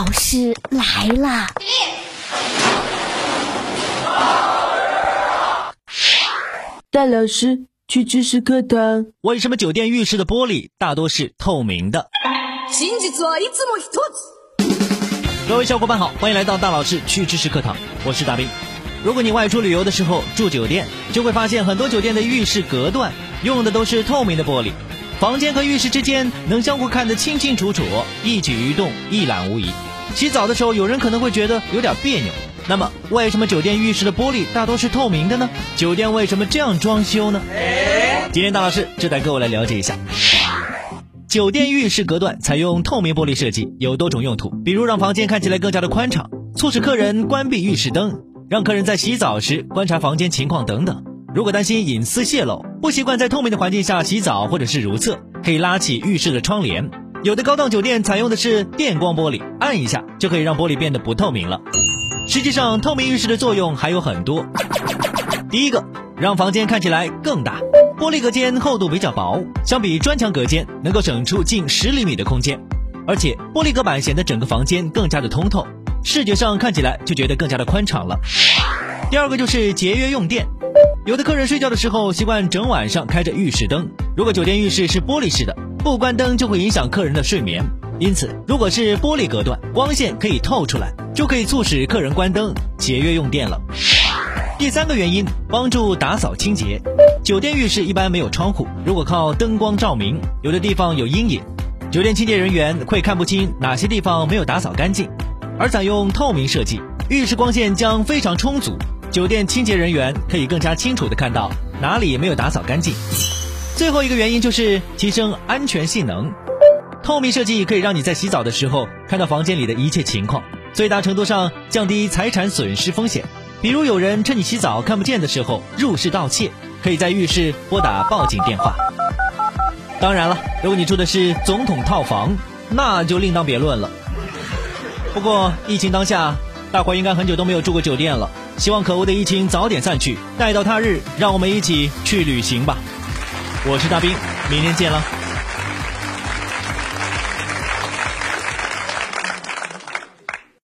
老师来啦大老师去知识课堂为什么酒店浴室的玻璃大多是透明的？各位小伙伴好欢迎来到大老师去知识课堂我是大兵。如果你外出旅游的时候住酒店就会发现很多酒店的浴室隔断用的都是透明的玻璃。房间和浴室之间能相互看得清清楚楚一举一动一览无遗。洗澡的时候，有人可能会觉得有点别扭。那么，为什么酒店浴室的玻璃大多是透明的呢？酒店为什么这样装修呢？今天大老师就带各位来了解一下。酒店浴室隔断采用透明玻璃设计，有多种用途，比如让房间看起来更加的宽敞，促使客人关闭浴室灯，让客人在洗澡时观察房间情况等等。如果担心隐私泄露，不习惯在透明的环境下洗澡或者是如厕，可以拉起浴室的窗帘。有的高档酒店采用的是电光玻璃，按一下就可以让玻璃变得不透明了。实际上，透明浴室的作用还有很多。第一个，让房间看起来更大。玻璃隔间厚度比较薄，相比砖墙隔间，能够省出近十厘米的空间。而且，玻璃隔板显得整个房间更加的通透，视觉上看起来就觉得更加的宽敞了。第二个就是节约用电。有的客人睡觉的时候习惯整晚上开着浴室灯，如果酒店浴室是玻璃式的，不关灯就会影响客人的睡眠。因此，如果是玻璃隔断，光线可以透出来，就可以促使客人关灯，节约用电了。第三个原因，帮助打扫清洁。酒店浴室一般没有窗户，如果靠灯光照明，有的地方有阴影，酒店清洁人员会看不清哪些地方没有打扫干净。而采用透明设计，浴室光线将非常充足，酒店清洁人员可以更加清楚地看到哪里没有打扫干净。最后一个原因就是提升安全性能。透明设计可以让你在洗澡的时候看到房间里的一切情况，最大程度上降低财产损失风险。比如有人趁你洗澡看不见的时候入室盗窃，可以在浴室拨打报警电话。当然了，如果你住的是总统套房，那就另当别论了。不过疫情当下，大伙应该很久都没有住过酒店了，希望可恶的疫情早点散去，待到他日，让我们一起去旅行吧。我是大兵，明天见了。